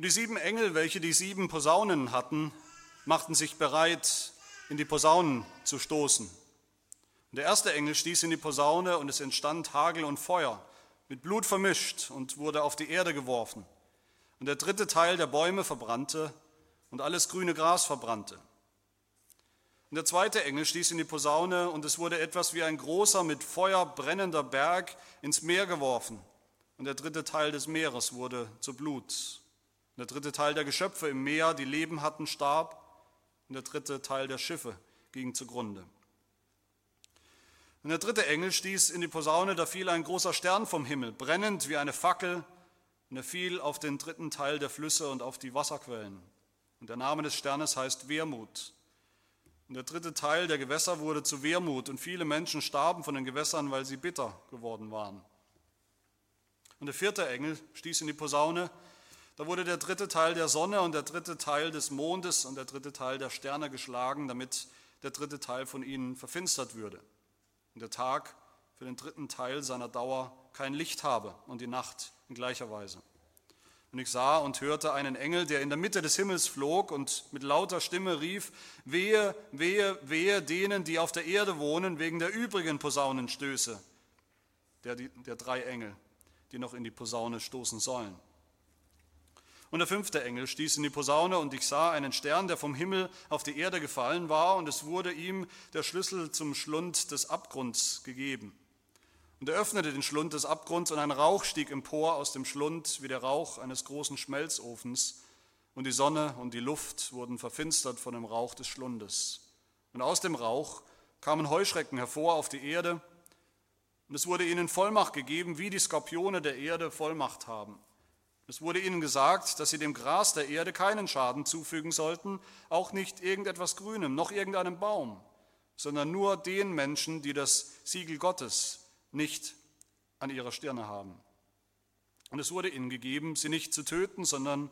Und die sieben Engel, welche die sieben Posaunen hatten, machten sich bereit, in die Posaunen zu stoßen. Und der erste Engel stieß in die Posaune und es entstand Hagel und Feuer, mit Blut vermischt und wurde auf die Erde geworfen. Und der dritte Teil der Bäume verbrannte und alles grüne Gras verbrannte. Und der zweite Engel stieß in die Posaune und es wurde etwas wie ein großer, mit Feuer brennender Berg ins Meer geworfen. Und der dritte Teil des Meeres wurde zu Blut. Und der dritte Teil der Geschöpfe im Meer, die Leben hatten, starb. Und der dritte Teil der Schiffe ging zugrunde. Und der dritte Engel stieß in die Posaune, da fiel ein großer Stern vom Himmel, brennend wie eine Fackel, und er fiel auf den dritten Teil der Flüsse und auf die Wasserquellen. Und der Name des Sternes heißt Wermut. Und der dritte Teil der Gewässer wurde zu Wermut und viele Menschen starben von den Gewässern, weil sie bitter geworden waren. Und der vierte Engel stieß in die Posaune. Da wurde der dritte Teil der Sonne und der dritte Teil des Mondes und der dritte Teil der Sterne geschlagen, damit der dritte Teil von ihnen verfinstert würde. Und der Tag für den dritten Teil seiner Dauer kein Licht habe und die Nacht in gleicher Weise. Und ich sah und hörte einen Engel, der in der Mitte des Himmels flog und mit lauter Stimme rief, wehe, wehe, wehe denen, die auf der Erde wohnen, wegen der übrigen Posaunenstöße, der, der drei Engel, die noch in die Posaune stoßen sollen. Und der fünfte Engel stieß in die Posaune und ich sah einen Stern, der vom Himmel auf die Erde gefallen war und es wurde ihm der Schlüssel zum Schlund des Abgrunds gegeben. Und er öffnete den Schlund des Abgrunds und ein Rauch stieg empor aus dem Schlund wie der Rauch eines großen Schmelzofens. Und die Sonne und die Luft wurden verfinstert von dem Rauch des Schlundes. Und aus dem Rauch kamen Heuschrecken hervor auf die Erde. Und es wurde ihnen Vollmacht gegeben, wie die Skorpione der Erde Vollmacht haben. Es wurde ihnen gesagt, dass sie dem Gras der Erde keinen Schaden zufügen sollten, auch nicht irgendetwas Grünem, noch irgendeinem Baum, sondern nur den Menschen, die das Siegel Gottes nicht an ihrer Stirne haben. Und es wurde ihnen gegeben, sie nicht zu töten, sondern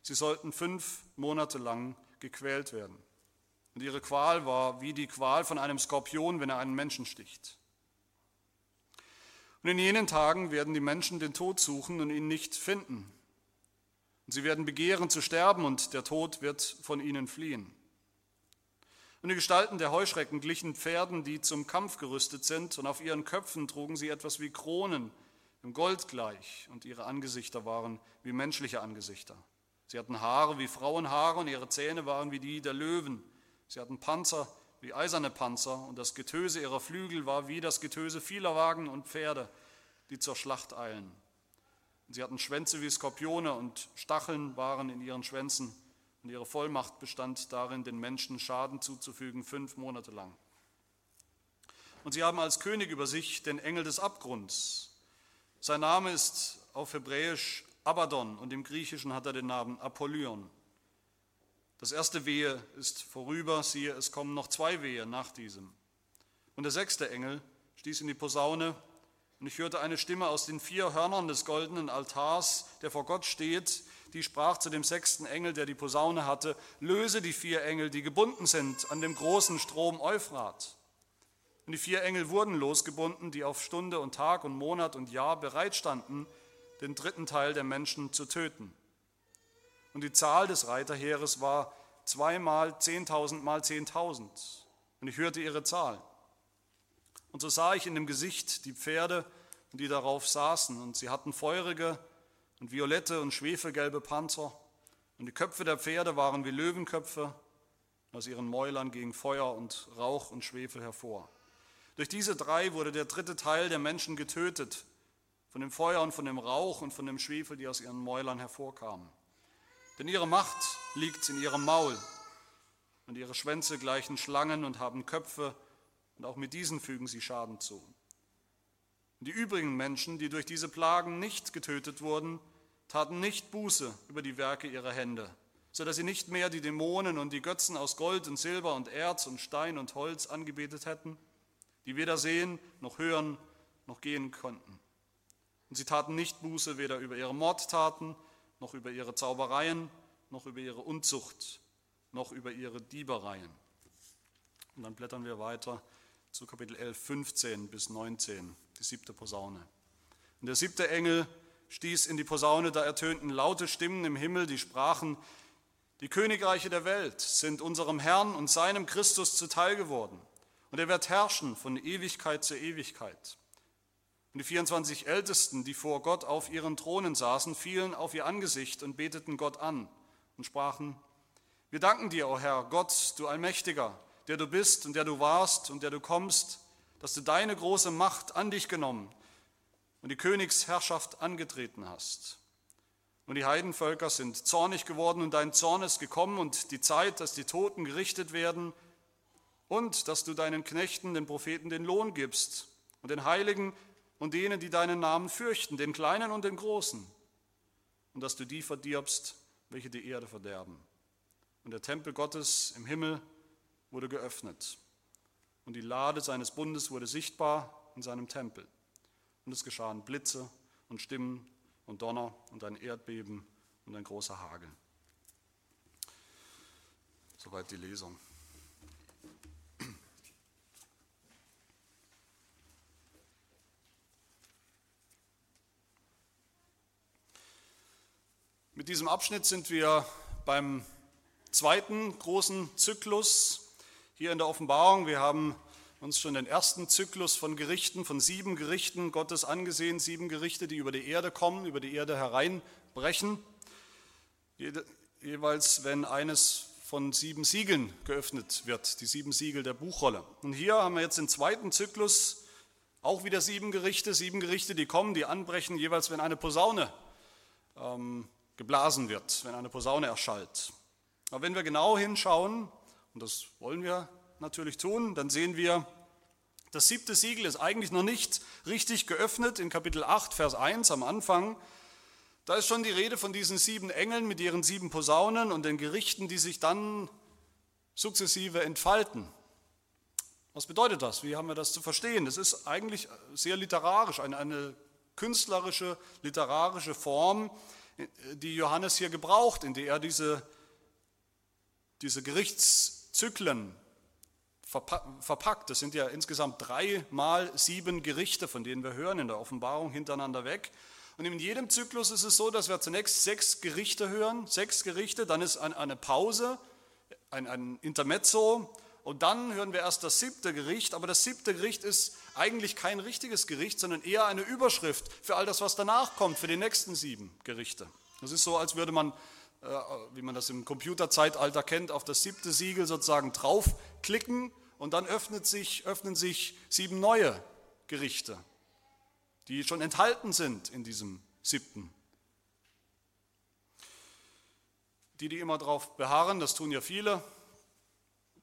sie sollten fünf Monate lang gequält werden. Und ihre Qual war wie die Qual von einem Skorpion, wenn er einen Menschen sticht. Und in jenen Tagen werden die Menschen den Tod suchen und ihn nicht finden. Und sie werden begehren zu sterben und der Tod wird von ihnen fliehen. Und die Gestalten der Heuschrecken glichen Pferden, die zum Kampf gerüstet sind, und auf ihren Köpfen trugen sie etwas wie Kronen, im Gold gleich, und ihre Angesichter waren wie menschliche Angesichter. Sie hatten Haare wie Frauenhaare, und ihre Zähne waren wie die der Löwen. Sie hatten Panzer wie eiserne Panzer, und das Getöse ihrer Flügel war wie das Getöse vieler Wagen und Pferde, die zur Schlacht eilen. Sie hatten Schwänze wie Skorpione, und Stacheln waren in ihren Schwänzen und ihre Vollmacht bestand darin, den Menschen Schaden zuzufügen, fünf Monate lang. Und sie haben als König über sich den Engel des Abgrunds. Sein Name ist auf Hebräisch Abaddon und im Griechischen hat er den Namen Apollyon. Das erste Wehe ist vorüber, siehe, es kommen noch zwei Wehe nach diesem. Und der sechste Engel stieß in die Posaune und ich hörte eine Stimme aus den vier Hörnern des goldenen Altars, der vor Gott steht, die sprach zu dem sechsten Engel, der die Posaune hatte, löse die vier Engel, die gebunden sind an dem großen Strom Euphrat. Und die vier Engel wurden losgebunden, die auf Stunde und Tag und Monat und Jahr bereitstanden, den dritten Teil der Menschen zu töten. Und die Zahl des Reiterheeres war zweimal zehntausend mal zehntausend. Und ich hörte ihre Zahl. Und so sah ich in dem Gesicht die Pferde, die darauf saßen, und sie hatten feurige und violette und schwefelgelbe Panzer. Und die Köpfe der Pferde waren wie Löwenköpfe. Aus ihren Mäulern ging Feuer und Rauch und Schwefel hervor. Durch diese drei wurde der dritte Teil der Menschen getötet, von dem Feuer und von dem Rauch und von dem Schwefel, die aus ihren Mäulern hervorkamen. Denn ihre Macht liegt in ihrem Maul und ihre Schwänze gleichen Schlangen und haben Köpfe und auch mit diesen fügen sie Schaden zu. Die übrigen Menschen, die durch diese Plagen nicht getötet wurden, taten nicht Buße über die Werke ihrer Hände, so dass sie nicht mehr die Dämonen und die Götzen aus Gold und Silber und Erz und Stein und Holz angebetet hätten, die weder sehen noch hören noch gehen konnten. Und sie taten nicht Buße weder über ihre Mordtaten, noch über ihre Zaubereien, noch über ihre Unzucht, noch über ihre Diebereien. Und dann blättern wir weiter zu Kapitel 11, 15 bis 19 die siebte Posaune. Und der siebte Engel stieß in die Posaune, da ertönten laute Stimmen im Himmel, die sprachen, die Königreiche der Welt sind unserem Herrn und seinem Christus zuteil geworden, und er wird herrschen von Ewigkeit zu Ewigkeit. Und die 24 Ältesten, die vor Gott auf ihren Thronen saßen, fielen auf ihr Angesicht und beteten Gott an und sprachen, wir danken dir, o Herr, Gott, du Allmächtiger, der du bist und der du warst und der du kommst, dass du deine große Macht an dich genommen und die Königsherrschaft angetreten hast. Und die Heidenvölker sind zornig geworden und dein Zorn ist gekommen und die Zeit, dass die Toten gerichtet werden und dass du deinen Knechten, den Propheten, den Lohn gibst und den Heiligen und denen, die deinen Namen fürchten, den Kleinen und den Großen, und dass du die verdirbst, welche die Erde verderben. Und der Tempel Gottes im Himmel wurde geöffnet und die Lade seines Bundes wurde sichtbar in seinem Tempel. Und es geschahen Blitze und Stimmen und Donner und ein Erdbeben und ein großer Hagel. Soweit die Lesung. Mit diesem Abschnitt sind wir beim zweiten großen Zyklus hier in der Offenbarung. Wir haben uns schon den ersten Zyklus von Gerichten, von sieben Gerichten Gottes angesehen, sieben Gerichte, die über die Erde kommen, über die Erde hereinbrechen. Jeweils, wenn eines von sieben Siegeln geöffnet wird, die sieben Siegel der Buchrolle. Und hier haben wir jetzt den zweiten Zyklus, auch wieder sieben Gerichte, sieben Gerichte, die kommen, die anbrechen, jeweils wenn eine Posaune ähm, geblasen wird, wenn eine Posaune erschallt. Aber wenn wir genau hinschauen, und das wollen wir natürlich tun, dann sehen wir, das siebte Siegel ist eigentlich noch nicht richtig geöffnet in Kapitel 8, Vers 1 am Anfang. Da ist schon die Rede von diesen sieben Engeln mit ihren sieben Posaunen und den Gerichten, die sich dann sukzessive entfalten. Was bedeutet das? Wie haben wir das zu verstehen? Das ist eigentlich sehr literarisch, eine, eine künstlerische, literarische Form, die Johannes hier gebraucht, in der er diese, diese Gerichts Zyklen verpackt. Das sind ja insgesamt drei mal sieben Gerichte, von denen wir hören in der Offenbarung hintereinander weg. Und in jedem Zyklus ist es so, dass wir zunächst sechs Gerichte hören, sechs Gerichte, dann ist eine Pause, ein, ein Intermezzo und dann hören wir erst das siebte Gericht. Aber das siebte Gericht ist eigentlich kein richtiges Gericht, sondern eher eine Überschrift für all das, was danach kommt, für die nächsten sieben Gerichte. Das ist so, als würde man wie man das im Computerzeitalter kennt, auf das siebte Siegel sozusagen draufklicken und dann öffnet sich, öffnen sich sieben neue Gerichte, die schon enthalten sind in diesem siebten. Die, die immer darauf beharren, das tun ja viele,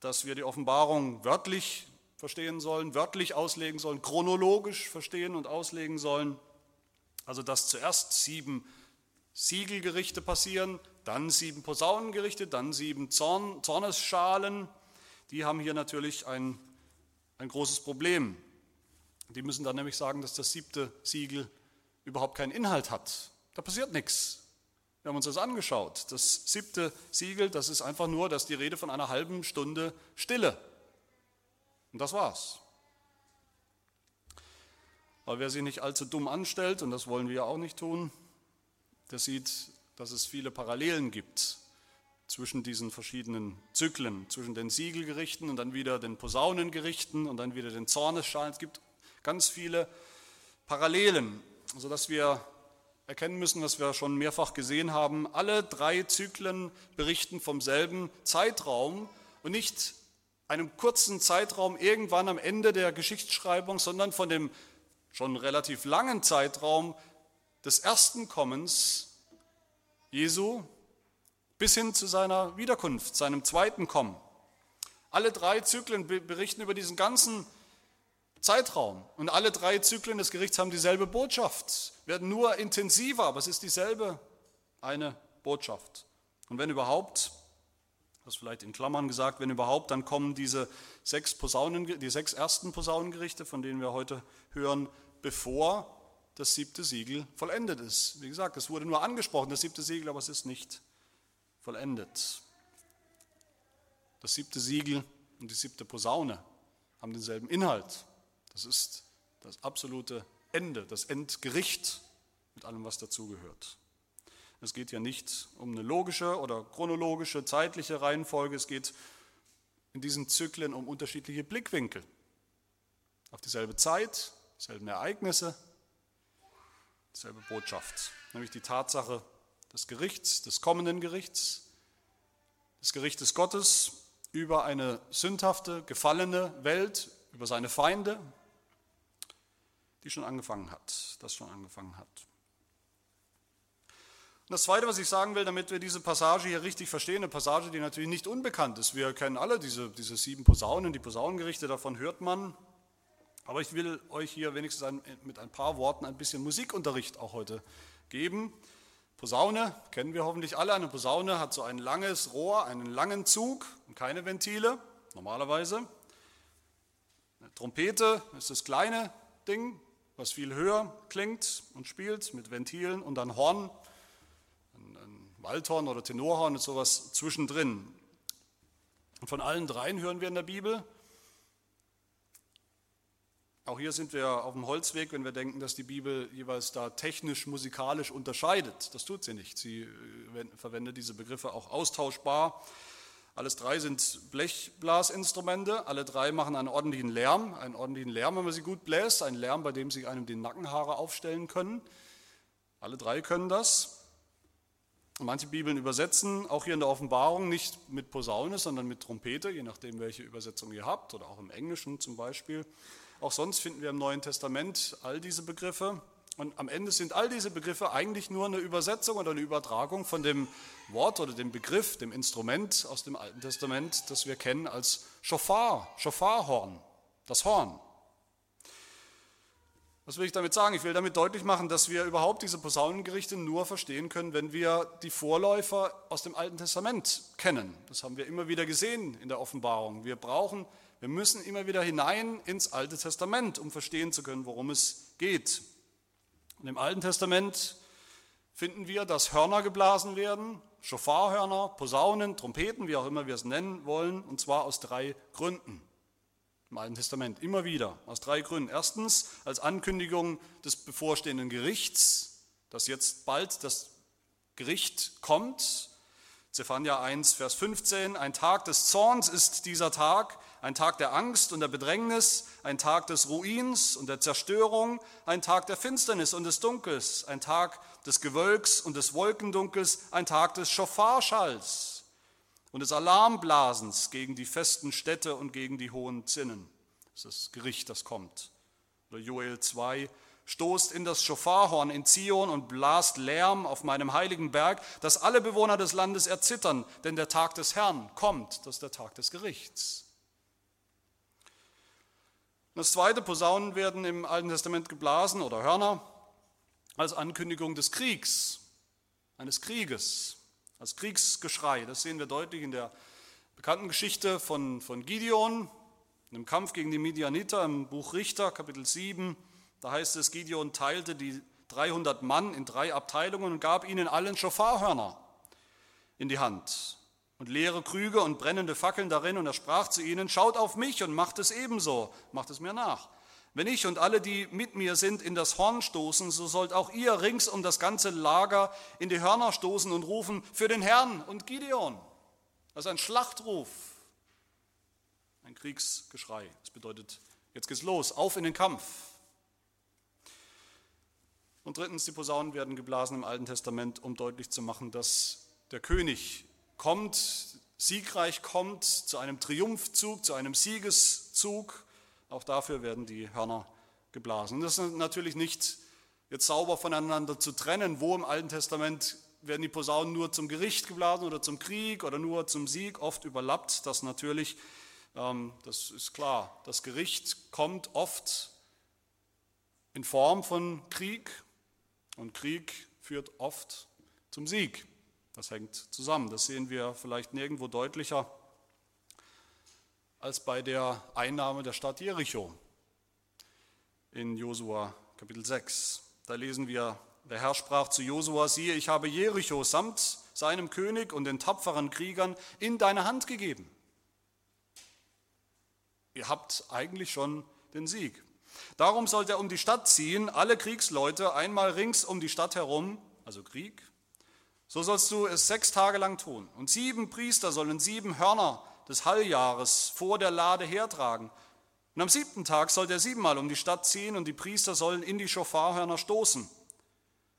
dass wir die Offenbarung wörtlich verstehen sollen, wörtlich auslegen sollen, chronologisch verstehen und auslegen sollen. Also dass zuerst sieben Siegelgerichte passieren, dann sieben Posaunengerichte, dann sieben Zorn, Zornesschalen. Die haben hier natürlich ein, ein großes Problem. Die müssen dann nämlich sagen, dass das siebte Siegel überhaupt keinen Inhalt hat. Da passiert nichts. Wir haben uns das angeschaut. Das siebte Siegel, das ist einfach nur, dass die Rede von einer halben Stunde Stille. Und das war's. Aber wer sich nicht allzu dumm anstellt, und das wollen wir auch nicht tun, der sieht dass es viele Parallelen gibt zwischen diesen verschiedenen Zyklen, zwischen den Siegelgerichten und dann wieder den Posaunengerichten und dann wieder den Zornesschalen. Es gibt ganz viele Parallelen, sodass wir erkennen müssen, was wir schon mehrfach gesehen haben. Alle drei Zyklen berichten vom selben Zeitraum und nicht einem kurzen Zeitraum irgendwann am Ende der Geschichtsschreibung, sondern von dem schon relativ langen Zeitraum des ersten Kommens Jesu bis hin zu seiner Wiederkunft, seinem zweiten Kommen. Alle drei Zyklen berichten über diesen ganzen Zeitraum. Und alle drei Zyklen des Gerichts haben dieselbe Botschaft, werden nur intensiver, aber es ist dieselbe eine Botschaft. Und wenn überhaupt, das vielleicht in Klammern gesagt, wenn überhaupt, dann kommen diese sechs, Posaunen, die sechs ersten Posaunengerichte, von denen wir heute hören, bevor das siebte Siegel vollendet ist. Wie gesagt, es wurde nur angesprochen, das siebte Siegel, aber es ist nicht vollendet. Das siebte Siegel und die siebte Posaune haben denselben Inhalt. Das ist das absolute Ende, das Endgericht mit allem, was dazugehört. Es geht ja nicht um eine logische oder chronologische zeitliche Reihenfolge, es geht in diesen Zyklen um unterschiedliche Blickwinkel auf dieselbe Zeit, dieselben Ereignisse, dieselbe Botschaft, nämlich die Tatsache des Gerichts, des kommenden Gerichts, des Gerichtes Gottes über eine sündhafte, gefallene Welt, über seine Feinde, die schon angefangen hat, das schon angefangen hat. Und das Zweite, was ich sagen will, damit wir diese Passage hier richtig verstehen, eine Passage, die natürlich nicht unbekannt ist. Wir kennen alle diese, diese sieben Posaunen, die Posaunengerichte, davon hört man. Aber ich will euch hier wenigstens mit ein paar Worten ein bisschen Musikunterricht auch heute geben. Posaune kennen wir hoffentlich alle. Eine Posaune hat so ein langes Rohr, einen langen Zug und keine Ventile, normalerweise. Eine Trompete ist das kleine Ding, was viel höher klingt und spielt mit Ventilen und ein Horn, ein, ein Waldhorn oder Tenorhorn ist sowas zwischendrin. Und von allen dreien hören wir in der Bibel. Auch hier sind wir auf dem Holzweg, wenn wir denken, dass die Bibel jeweils da technisch, musikalisch unterscheidet. Das tut sie nicht. Sie äh, verwendet diese Begriffe auch austauschbar. Alles drei sind Blechblasinstrumente, alle drei machen einen ordentlichen Lärm, einen ordentlichen Lärm, wenn man sie gut bläst, einen Lärm, bei dem sich einem die Nackenhaare aufstellen können. Alle drei können das. Manche Bibeln übersetzen, auch hier in der Offenbarung, nicht mit Posaune, sondern mit Trompete, je nachdem, welche Übersetzung ihr habt, oder auch im Englischen zum Beispiel. Auch sonst finden wir im Neuen Testament all diese Begriffe. Und am Ende sind all diese Begriffe eigentlich nur eine Übersetzung oder eine Übertragung von dem Wort oder dem Begriff, dem Instrument aus dem Alten Testament, das wir kennen als Schofar, Schofarhorn, das Horn. Was will ich damit sagen? Ich will damit deutlich machen, dass wir überhaupt diese Posaunengerichte nur verstehen können, wenn wir die Vorläufer aus dem Alten Testament kennen. Das haben wir immer wieder gesehen in der Offenbarung. Wir brauchen, wir müssen immer wieder hinein ins Alte Testament, um verstehen zu können, worum es geht. Und im Alten Testament finden wir, dass Hörner geblasen werden, Schofarhörner, Posaunen, Trompeten, wie auch immer wir es nennen wollen, und zwar aus drei Gründen. Im Alten Testament immer wieder, aus drei Gründen. Erstens als Ankündigung des bevorstehenden Gerichts, dass jetzt bald das Gericht kommt. Zephania 1, Vers 15, ein Tag des Zorns ist dieser Tag, ein Tag der Angst und der Bedrängnis, ein Tag des Ruins und der Zerstörung, ein Tag der Finsternis und des Dunkels, ein Tag des Gewölks und des Wolkendunkels, ein Tag des Schofarschalls und des Alarmblasens gegen die festen Städte und gegen die hohen Zinnen. Das ist das Gericht, das kommt. Oder Joel 2, stoßt in das Schofarhorn in Zion und blast Lärm auf meinem heiligen Berg, dass alle Bewohner des Landes erzittern, denn der Tag des Herrn kommt, das ist der Tag des Gerichts. Das zweite, Posaunen werden im Alten Testament geblasen oder Hörner als Ankündigung des Kriegs, eines Krieges, als Kriegsgeschrei. Das sehen wir deutlich in der bekannten Geschichte von, von Gideon, im Kampf gegen die Midianiter im Buch Richter, Kapitel 7. Da heißt es, Gideon teilte die 300 Mann in drei Abteilungen und gab ihnen allen Schofarhörner in die Hand und leere Krüge und brennende Fackeln darin. Und er sprach zu ihnen, schaut auf mich und macht es ebenso, macht es mir nach. Wenn ich und alle, die mit mir sind, in das Horn stoßen, so sollt auch ihr rings um das ganze Lager in die Hörner stoßen und rufen, für den Herrn und Gideon. Das ist ein Schlachtruf, ein Kriegsgeschrei. Das bedeutet, jetzt geht's los, auf in den Kampf. Und drittens, die Posaunen werden geblasen im Alten Testament, um deutlich zu machen, dass der König kommt, siegreich kommt, zu einem Triumphzug, zu einem Siegeszug. Auch dafür werden die Hörner geblasen. Das ist natürlich nicht jetzt sauber voneinander zu trennen, wo im Alten Testament werden die Posaunen nur zum Gericht geblasen oder zum Krieg oder nur zum Sieg. Oft überlappt das natürlich. Ähm, das ist klar. Das Gericht kommt oft in Form von Krieg und Krieg führt oft zum Sieg. Das hängt zusammen. Das sehen wir vielleicht nirgendwo deutlicher als bei der Einnahme der Stadt Jericho in Josua Kapitel 6. Da lesen wir, der Herr sprach zu Josua, siehe, ich habe Jericho samt seinem König und den tapferen Kriegern in deine Hand gegeben. Ihr habt eigentlich schon den Sieg. Darum sollte er um die Stadt ziehen, alle Kriegsleute einmal rings um die Stadt herum, also Krieg. So sollst du es sechs Tage lang tun. Und sieben Priester sollen sieben Hörner des Halljahres vor der Lade hertragen. Und am siebten Tag soll er siebenmal um die Stadt ziehen und die Priester sollen in die Schofarhörner stoßen.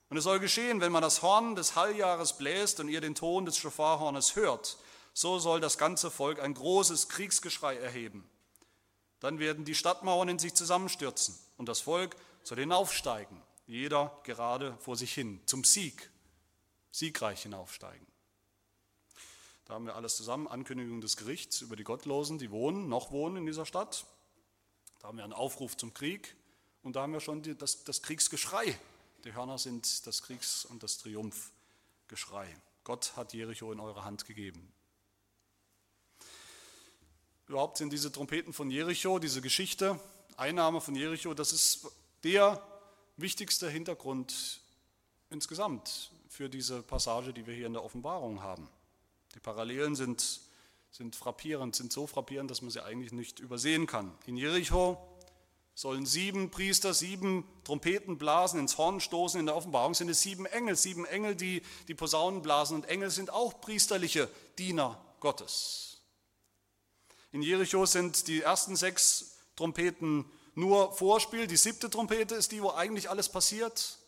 Und es soll geschehen, wenn man das Horn des Halljahres bläst und ihr den Ton des Schofarhornes hört, so soll das ganze Volk ein großes Kriegsgeschrei erheben. Dann werden die Stadtmauern in sich zusammenstürzen und das Volk soll hinaufsteigen, jeder gerade vor sich hin, zum Sieg, siegreich hinaufsteigen. Da haben wir alles zusammen, Ankündigung des Gerichts über die Gottlosen, die wohnen, noch wohnen in dieser Stadt. Da haben wir einen Aufruf zum Krieg und da haben wir schon die, das, das Kriegsgeschrei. Die Hörner sind das Kriegs- und das Triumphgeschrei. Gott hat Jericho in eure Hand gegeben. Überhaupt sind diese Trompeten von Jericho, diese Geschichte, Einnahme von Jericho, das ist der wichtigste Hintergrund insgesamt für diese Passage, die wir hier in der Offenbarung haben. Die Parallelen sind, sind frappierend, sind so frappierend, dass man sie eigentlich nicht übersehen kann. In Jericho sollen sieben Priester sieben Trompeten blasen, ins Horn stoßen. In der Offenbarung sind es sieben Engel, sieben Engel, die die Posaunen blasen. Und Engel sind auch priesterliche Diener Gottes. In Jericho sind die ersten sechs Trompeten nur Vorspiel. Die siebte Trompete ist die, wo eigentlich alles passiert.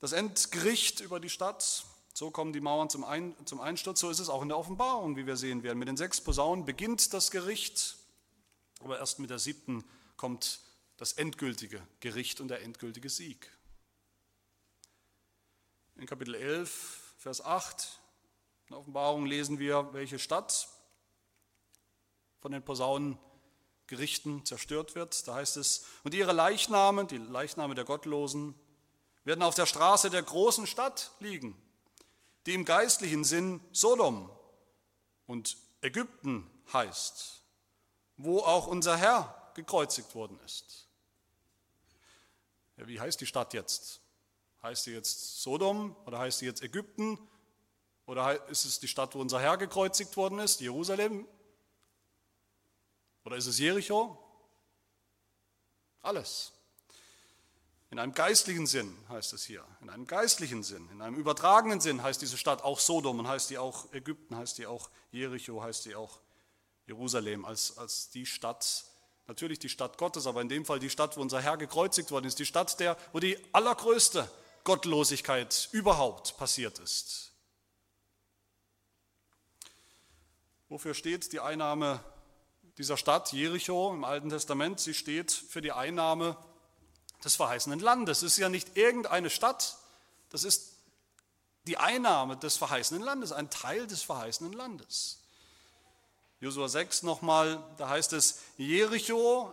Das Endgericht über die Stadt. So kommen die Mauern zum, Ein zum Einsturz. So ist es auch in der Offenbarung, wie wir sehen werden. Mit den sechs Posaunen beginnt das Gericht, aber erst mit der siebten kommt das endgültige Gericht und der endgültige Sieg. In Kapitel 11, Vers 8 in der Offenbarung lesen wir, welche Stadt von den Posaunengerichten zerstört wird. Da heißt es, und ihre Leichname, die Leichname der Gottlosen, werden auf der Straße der großen Stadt liegen, die im geistlichen Sinn Sodom und Ägypten heißt, wo auch unser Herr gekreuzigt worden ist. Ja, wie heißt die Stadt jetzt? Heißt sie jetzt Sodom oder heißt sie jetzt Ägypten? Oder ist es die Stadt, wo unser Herr gekreuzigt worden ist, Jerusalem? Oder ist es Jericho? Alles. In einem geistlichen Sinn heißt es hier, in einem geistlichen Sinn, in einem übertragenen Sinn heißt diese Stadt auch Sodom und heißt die auch Ägypten, heißt die auch Jericho, heißt die auch Jerusalem als, als die Stadt, natürlich die Stadt Gottes, aber in dem Fall die Stadt, wo unser Herr gekreuzigt worden ist, die Stadt, der, wo die allergrößte Gottlosigkeit überhaupt passiert ist. Wofür steht die Einnahme dieser Stadt Jericho im Alten Testament, sie steht für die Einnahme des verheißenen Landes. Es ist ja nicht irgendeine Stadt, das ist die Einnahme des verheißenen Landes, ein Teil des verheißenen Landes. Josua 6 nochmal, da heißt es, Jericho,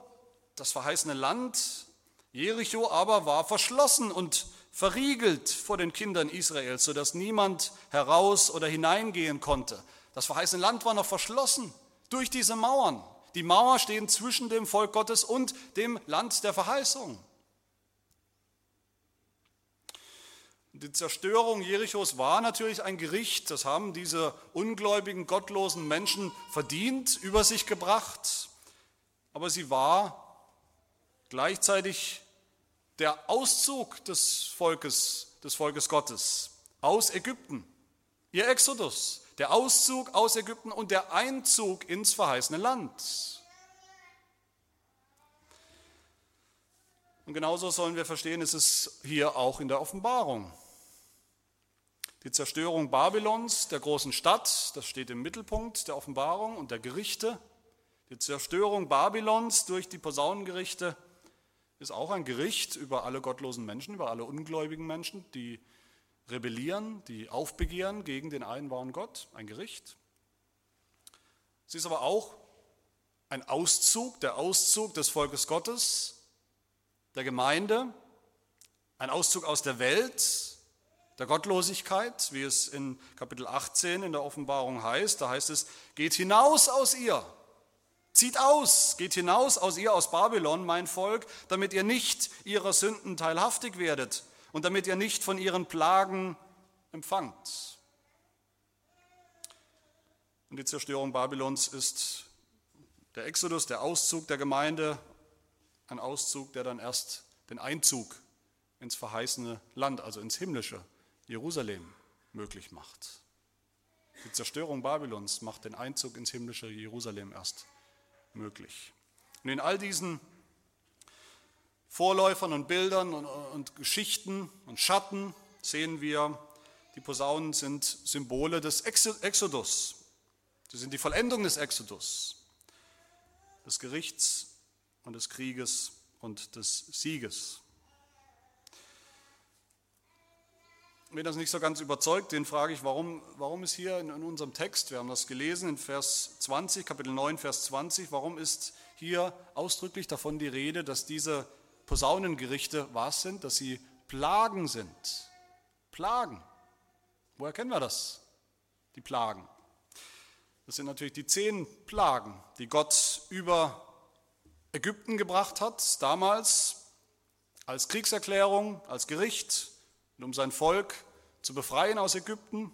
das verheißene Land, Jericho aber war verschlossen und verriegelt vor den Kindern Israels, sodass niemand heraus oder hineingehen konnte. Das verheißene Land war noch verschlossen durch diese Mauern. Die Mauer steht zwischen dem Volk Gottes und dem Land der Verheißung. Die Zerstörung Jerichos war natürlich ein Gericht, das haben diese ungläubigen, gottlosen Menschen verdient, über sich gebracht, aber sie war gleichzeitig der Auszug des Volkes, des Volkes Gottes aus Ägypten, ihr Exodus, der Auszug aus Ägypten und der Einzug ins verheißene Land. Und genauso sollen wir verstehen, ist es hier auch in der Offenbarung. Die Zerstörung Babylons, der großen Stadt, das steht im Mittelpunkt der Offenbarung und der Gerichte. Die Zerstörung Babylons durch die Posaunengerichte ist auch ein Gericht über alle gottlosen Menschen, über alle ungläubigen Menschen, die rebellieren, die aufbegehren gegen den einen wahren Gott, ein Gericht. Sie ist aber auch ein Auszug, der Auszug des Volkes Gottes, der Gemeinde, ein Auszug aus der Welt, der Gottlosigkeit, wie es in Kapitel 18 in der Offenbarung heißt. Da heißt es, geht hinaus aus ihr, zieht aus, geht hinaus aus ihr, aus Babylon, mein Volk, damit ihr nicht ihrer Sünden teilhaftig werdet und damit ihr nicht von ihren Plagen empfangt. Und die Zerstörung Babylons ist der Exodus, der Auszug der Gemeinde ein Auszug, der dann erst den Einzug ins verheißene Land, also ins himmlische Jerusalem, möglich macht. Die Zerstörung Babylons macht den Einzug ins himmlische Jerusalem erst möglich. Und in all diesen Vorläufern und Bildern und, und Geschichten und Schatten sehen wir, die Posaunen sind Symbole des Exodus. Sie sind die Vollendung des Exodus, des Gerichts und des Krieges und des Sieges. Wenn das nicht so ganz überzeugt, den frage ich, warum, warum ist hier in, in unserem Text, wir haben das gelesen in Vers 20, Kapitel 9, Vers 20, warum ist hier ausdrücklich davon die Rede, dass diese Posaunengerichte was sind, dass sie Plagen sind. Plagen. Woher kennen wir das? Die Plagen. Das sind natürlich die zehn Plagen, die Gott über Ägypten gebracht hat, damals als Kriegserklärung, als Gericht und um sein Volk zu befreien aus Ägypten,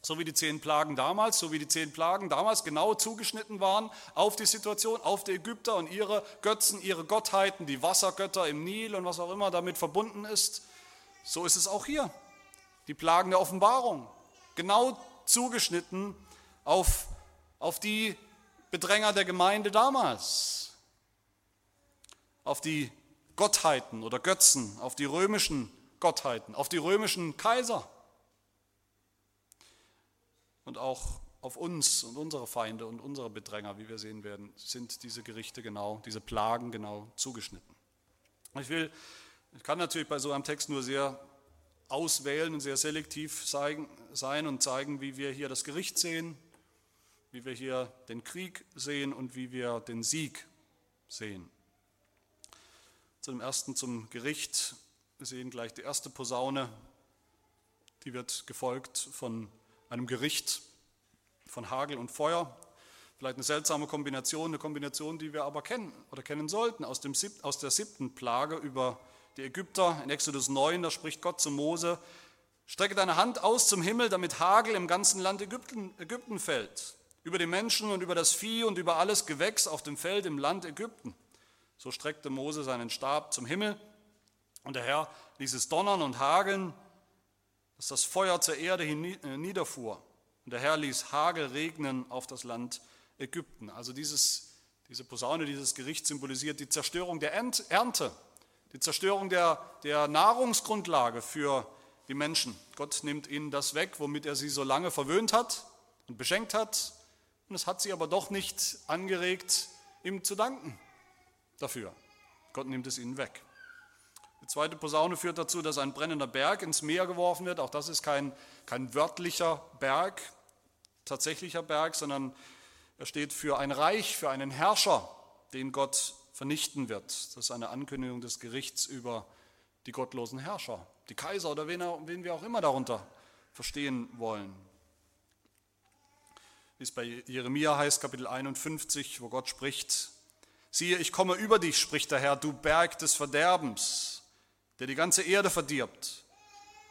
so wie die zehn Plagen damals, so wie die zehn Plagen damals genau zugeschnitten waren auf die Situation, auf die Ägypter und ihre Götzen, ihre Gottheiten, die Wassergötter im Nil und was auch immer damit verbunden ist. So ist es auch hier. Die Plagen der Offenbarung, genau zugeschnitten auf, auf die Bedränger der Gemeinde damals, auf die Gottheiten oder Götzen, auf die römischen Gottheiten, auf die römischen Kaiser und auch auf uns und unsere Feinde und unsere Bedränger, wie wir sehen werden, sind diese Gerichte genau, diese Plagen genau zugeschnitten. Ich will, ich kann natürlich bei so einem Text nur sehr auswählen und sehr selektiv sein und zeigen, wie wir hier das Gericht sehen, wie wir hier den Krieg sehen und wie wir den Sieg sehen. Zum ersten zum Gericht wir sehen gleich die erste Posaune, die wird gefolgt von einem Gericht von Hagel und Feuer. Vielleicht eine seltsame Kombination, eine Kombination, die wir aber kennen oder kennen sollten aus, dem, aus der siebten Plage über die Ägypter. In Exodus 9, da spricht Gott zu Mose, strecke deine Hand aus zum Himmel, damit Hagel im ganzen Land Ägypten, Ägypten fällt, über die Menschen und über das Vieh und über alles Gewächs auf dem Feld im Land Ägypten. So streckte Mose seinen Stab zum Himmel und der Herr ließ es donnern und hageln, dass das Feuer zur Erde äh, niederfuhr. Und der Herr ließ Hagel regnen auf das Land Ägypten. Also dieses, diese Posaune, dieses Gericht symbolisiert die Zerstörung der Ernte, die Zerstörung der, der Nahrungsgrundlage für die Menschen. Gott nimmt ihnen das weg, womit er sie so lange verwöhnt hat und beschenkt hat. Und es hat sie aber doch nicht angeregt, ihm zu danken dafür. Gott nimmt es ihnen weg. Die zweite Posaune führt dazu, dass ein brennender Berg ins Meer geworfen wird. Auch das ist kein, kein wörtlicher Berg, tatsächlicher Berg, sondern er steht für ein Reich, für einen Herrscher, den Gott vernichten wird. Das ist eine Ankündigung des Gerichts über die gottlosen Herrscher, die Kaiser oder wen, wen wir auch immer darunter verstehen wollen. Wie es bei Jeremia heißt, Kapitel 51, wo Gott spricht, siehe, ich komme über dich, spricht der Herr, du Berg des Verderbens der die ganze Erde verdirbt.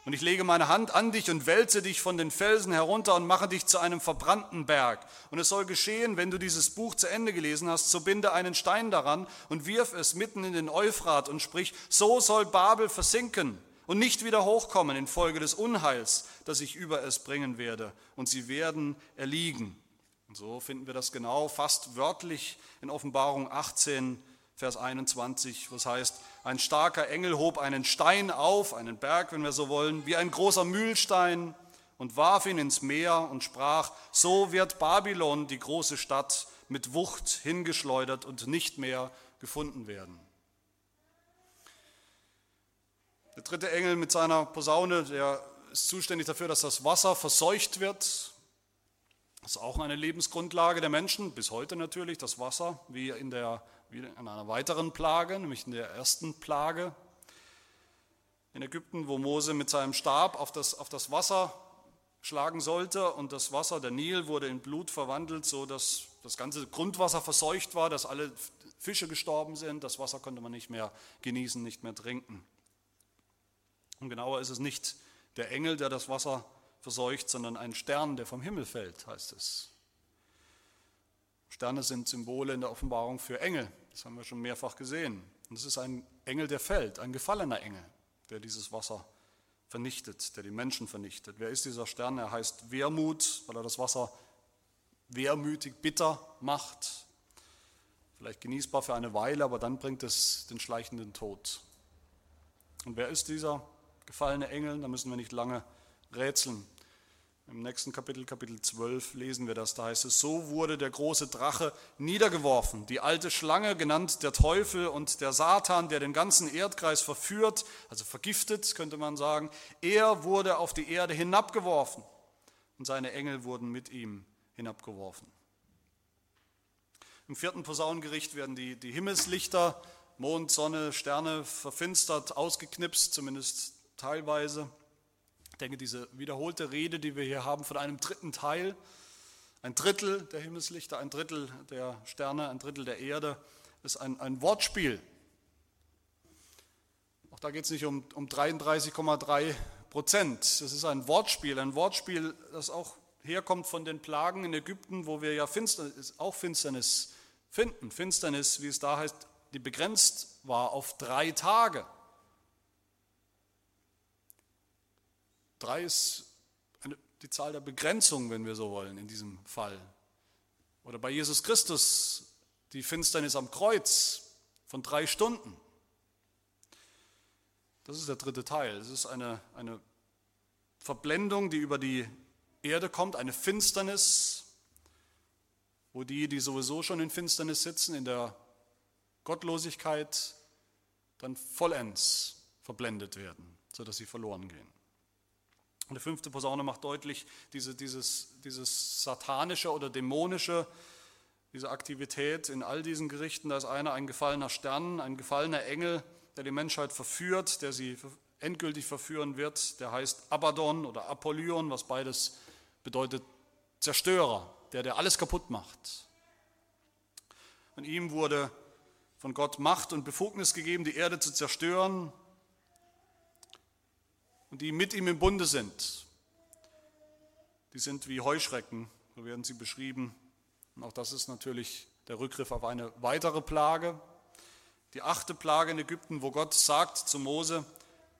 Und ich lege meine Hand an dich und wälze dich von den Felsen herunter und mache dich zu einem verbrannten Berg. Und es soll geschehen, wenn du dieses Buch zu Ende gelesen hast, so binde einen Stein daran und wirf es mitten in den Euphrat und sprich, so soll Babel versinken und nicht wieder hochkommen infolge des Unheils, das ich über es bringen werde. Und sie werden erliegen. Und so finden wir das genau fast wörtlich in Offenbarung 18, Vers 21, was heißt, ein starker Engel hob einen Stein auf, einen Berg, wenn wir so wollen, wie ein großer Mühlstein und warf ihn ins Meer und sprach, so wird Babylon, die große Stadt, mit Wucht hingeschleudert und nicht mehr gefunden werden. Der dritte Engel mit seiner Posaune, der ist zuständig dafür, dass das Wasser verseucht wird. Das ist auch eine Lebensgrundlage der Menschen, bis heute natürlich, das Wasser, wie in der wieder in einer weiteren Plage, nämlich in der ersten Plage in Ägypten, wo Mose mit seinem Stab auf das, auf das Wasser schlagen sollte und das Wasser, der Nil, wurde in Blut verwandelt, so dass das ganze Grundwasser verseucht war, dass alle Fische gestorben sind, das Wasser konnte man nicht mehr genießen, nicht mehr trinken. Und genauer ist es nicht der Engel, der das Wasser verseucht, sondern ein Stern, der vom Himmel fällt, heißt es. Sterne sind Symbole in der Offenbarung für Engel. Das haben wir schon mehrfach gesehen. Und es ist ein Engel, der fällt, ein gefallener Engel, der dieses Wasser vernichtet, der die Menschen vernichtet. Wer ist dieser Stern? Er heißt Wermut, weil er das Wasser wehrmütig, bitter macht. Vielleicht genießbar für eine Weile, aber dann bringt es den schleichenden Tod. Und wer ist dieser gefallene Engel? Da müssen wir nicht lange rätseln. Im nächsten Kapitel, Kapitel 12, lesen wir das. Da heißt es, so wurde der große Drache niedergeworfen, die alte Schlange, genannt der Teufel und der Satan, der den ganzen Erdkreis verführt, also vergiftet, könnte man sagen. Er wurde auf die Erde hinabgeworfen und seine Engel wurden mit ihm hinabgeworfen. Im vierten Posaunengericht werden die, die Himmelslichter, Mond, Sonne, Sterne verfinstert, ausgeknipst, zumindest teilweise. Denke, diese wiederholte Rede, die wir hier haben von einem dritten Teil, ein Drittel der Himmelslichter, ein Drittel der Sterne, ein Drittel der Erde, ist ein, ein Wortspiel. Auch da geht es nicht um, um 33,3 Prozent. Es ist ein Wortspiel, ein Wortspiel, das auch herkommt von den Plagen in Ägypten, wo wir ja Finsternis, auch Finsternis finden. Finsternis, wie es da heißt, die begrenzt war auf drei Tage. Drei ist eine, die Zahl der Begrenzung, wenn wir so wollen, in diesem Fall. Oder bei Jesus Christus die Finsternis am Kreuz von drei Stunden. Das ist der dritte Teil. Es ist eine, eine Verblendung, die über die Erde kommt, eine Finsternis, wo die, die sowieso schon in Finsternis sitzen, in der Gottlosigkeit, dann vollends verblendet werden, sodass sie verloren gehen. Und der fünfte Posaune macht deutlich, diese, dieses, dieses satanische oder dämonische, diese Aktivität in all diesen Gerichten, da ist einer ein gefallener Stern, ein gefallener Engel, der die Menschheit verführt, der sie endgültig verführen wird, der heißt Abaddon oder Apollyon, was beides bedeutet Zerstörer, der, der alles kaputt macht. Und ihm wurde von Gott Macht und Befugnis gegeben, die Erde zu zerstören und die mit ihm im Bunde sind. Die sind wie Heuschrecken, so werden sie beschrieben. Und auch das ist natürlich der Rückgriff auf eine weitere Plage, die achte Plage in Ägypten, wo Gott sagt zu Mose,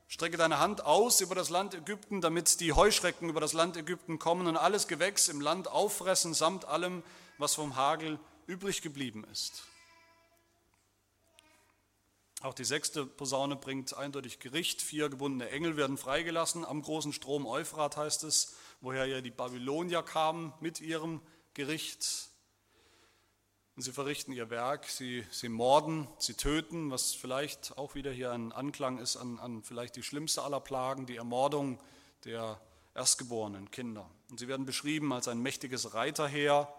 Strecke deine Hand aus über das Land Ägypten, damit die Heuschrecken über das Land Ägypten kommen und alles Gewächs im Land auffressen, samt allem, was vom Hagel übrig geblieben ist. Auch die sechste Posaune bringt eindeutig Gericht. Vier gebundene Engel werden freigelassen. Am großen Strom Euphrat heißt es, woher ja die Babylonier kamen mit ihrem Gericht. Und sie verrichten ihr Werk, sie, sie morden, sie töten, was vielleicht auch wieder hier ein Anklang ist an, an vielleicht die schlimmste aller Plagen, die Ermordung der erstgeborenen Kinder. Und sie werden beschrieben als ein mächtiges Reiterheer,